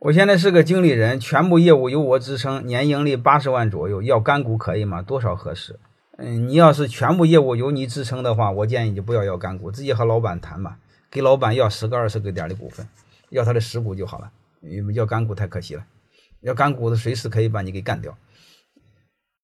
我现在是个经理人，全部业务由我支撑，年盈利八十万左右。要干股可以吗？多少合适？嗯，你要是全部业务由你支撑的话，我建议你就不要要干股，直接和老板谈吧，给老板要十个、二十个点的股份，要他的十股就好了。要干股太可惜了，要干股的随时可以把你给干掉。